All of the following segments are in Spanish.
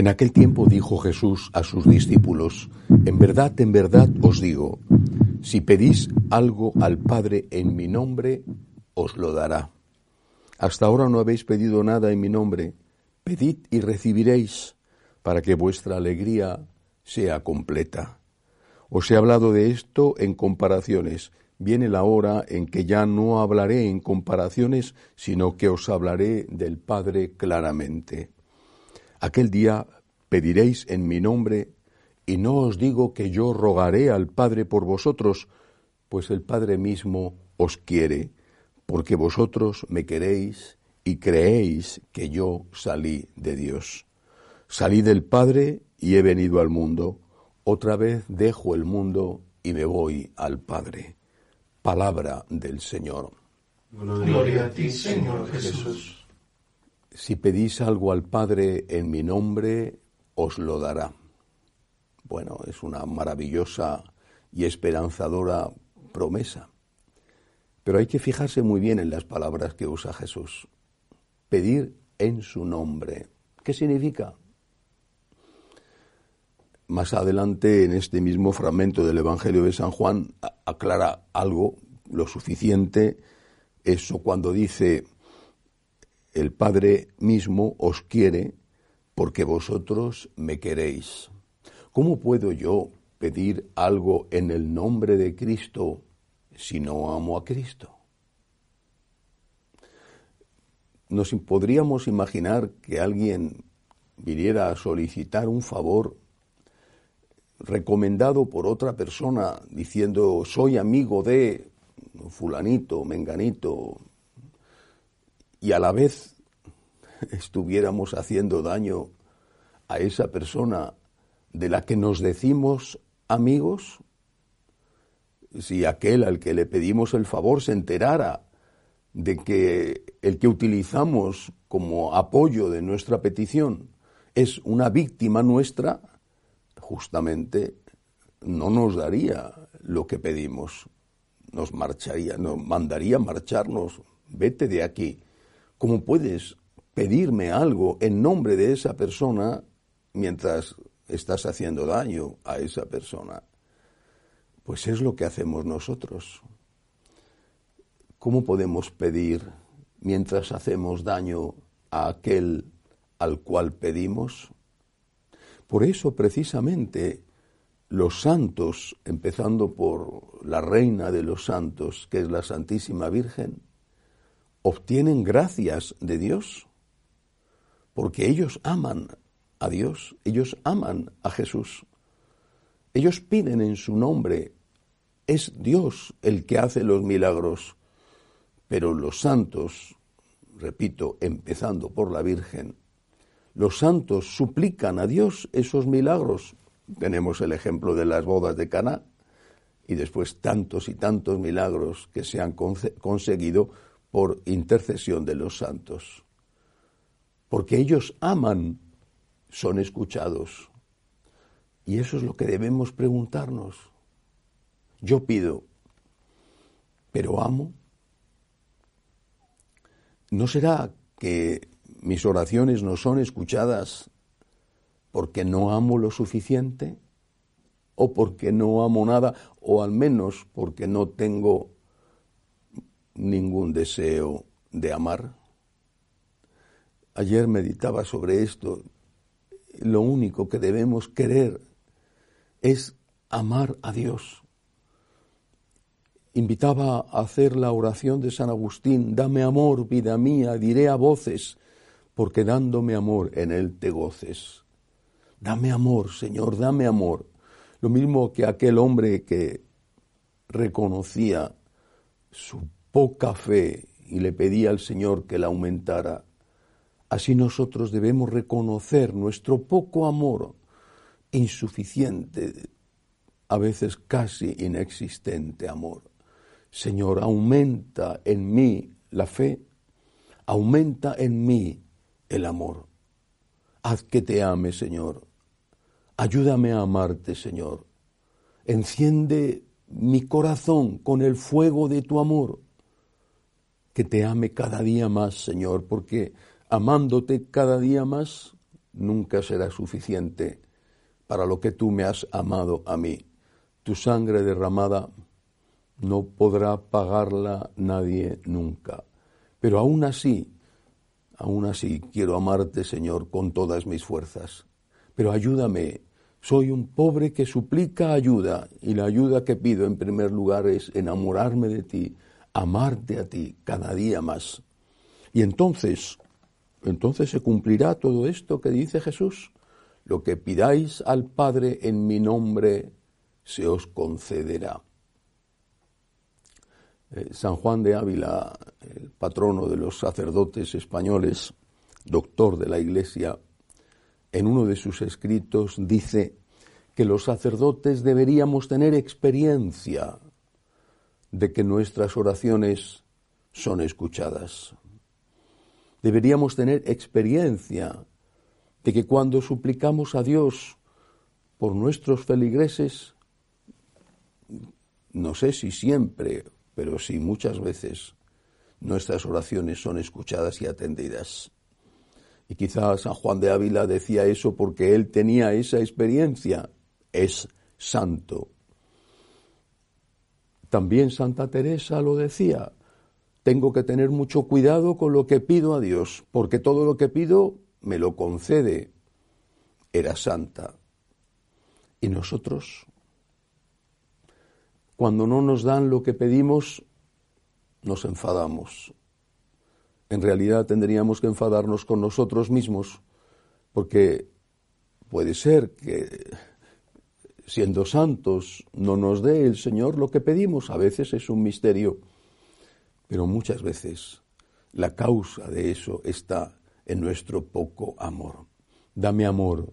En aquel tiempo dijo Jesús a sus discípulos, En verdad, en verdad os digo, si pedís algo al Padre en mi nombre, os lo dará. Hasta ahora no habéis pedido nada en mi nombre, pedid y recibiréis, para que vuestra alegría sea completa. Os he hablado de esto en comparaciones. Viene la hora en que ya no hablaré en comparaciones, sino que os hablaré del Padre claramente. Aquel día pediréis en mi nombre, y no os digo que yo rogaré al Padre por vosotros, pues el Padre mismo os quiere, porque vosotros me queréis y creéis que yo salí de Dios. Salí del Padre y he venido al mundo. Otra vez dejo el mundo y me voy al Padre. Palabra del Señor. Gloria a ti, Señor Jesús. Si pedís algo al Padre en mi nombre, os lo dará. Bueno, es una maravillosa y esperanzadora promesa. Pero hay que fijarse muy bien en las palabras que usa Jesús. Pedir en su nombre. ¿Qué significa? Más adelante, en este mismo fragmento del Evangelio de San Juan, aclara algo, lo suficiente, eso cuando dice, el Padre mismo os quiere porque vosotros me queréis. ¿Cómo puedo yo pedir algo en el nombre de Cristo si no amo a Cristo? Nos podríamos imaginar que alguien viniera a solicitar un favor recomendado por otra persona diciendo soy amigo de fulanito, menganito, y a la vez estuviéramos haciendo daño a esa persona de la que nos decimos amigos, si aquel al que le pedimos el favor se enterara de que el que utilizamos como apoyo de nuestra petición es una víctima nuestra, justamente no nos daría lo que pedimos, nos marcharía, nos mandaría marcharnos, vete de aquí. ¿Cómo puedes pedirme algo en nombre de esa persona mientras estás haciendo daño a esa persona? Pues es lo que hacemos nosotros. ¿Cómo podemos pedir mientras hacemos daño a aquel al cual pedimos? Por eso precisamente los santos, empezando por la reina de los santos, que es la Santísima Virgen, obtienen gracias de Dios, porque ellos aman a Dios, ellos aman a Jesús, ellos piden en su nombre, es Dios el que hace los milagros, pero los santos, repito, empezando por la Virgen, los santos suplican a Dios esos milagros. Tenemos el ejemplo de las bodas de Caná y después tantos y tantos milagros que se han conseguido por intercesión de los santos. Porque ellos aman, son escuchados. Y eso es lo que debemos preguntarnos. Yo pido, pero amo. ¿No será que mis oraciones no son escuchadas porque no amo lo suficiente? ¿O porque no amo nada? ¿O al menos porque no tengo ningún deseo de amar. Ayer meditaba sobre esto. Lo único que debemos querer es amar a Dios. Invitaba a hacer la oración de San Agustín, dame amor, vida mía, diré a voces, porque dándome amor en Él te goces. Dame amor, Señor, dame amor. Lo mismo que aquel hombre que reconocía su poca fe y le pedía al Señor que la aumentara, así nosotros debemos reconocer nuestro poco amor, insuficiente, a veces casi inexistente amor. Señor, aumenta en mí la fe, aumenta en mí el amor. Haz que te ame, Señor. Ayúdame a amarte, Señor. Enciende mi corazón con el fuego de tu amor. Que te ame cada día más, Señor, porque amándote cada día más nunca será suficiente para lo que tú me has amado a mí. Tu sangre derramada no podrá pagarla nadie nunca. Pero aún así, aún así quiero amarte, Señor, con todas mis fuerzas. Pero ayúdame, soy un pobre que suplica ayuda y la ayuda que pido en primer lugar es enamorarme de ti, amarte a ti cada día más. Y entonces, entonces se cumplirá todo esto que dice Jesús. Lo que pidáis al Padre en mi nombre se os concederá. Eh, San Juan de Ávila, el patrono de los sacerdotes españoles, doctor de la Iglesia, en uno de sus escritos dice que los sacerdotes deberíamos tener experiencia de que nuestras oraciones son escuchadas. Deberíamos tener experiencia de que cuando suplicamos a Dios por nuestros feligreses, no sé si siempre pero sí muchas veces nuestras oraciones son escuchadas y atendidas. Y quizás San Juan de Ávila decía eso porque él tenía esa experiencia. Es santo. También Santa Teresa lo decía. Tengo que tener mucho cuidado con lo que pido a Dios, porque todo lo que pido me lo concede. Era santa. ¿Y nosotros? Cuando no nos dan lo que pedimos, nos enfadamos. En realidad tendríamos que enfadarnos con nosotros mismos, porque puede ser que siendo santos no nos dé el Señor lo que pedimos. A veces es un misterio, pero muchas veces la causa de eso está en nuestro poco amor. Dame amor,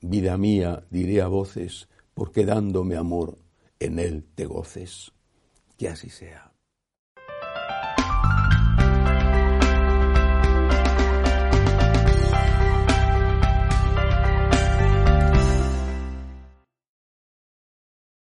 vida mía, diré a voces, porque dándome amor en Él te goces. Que así sea.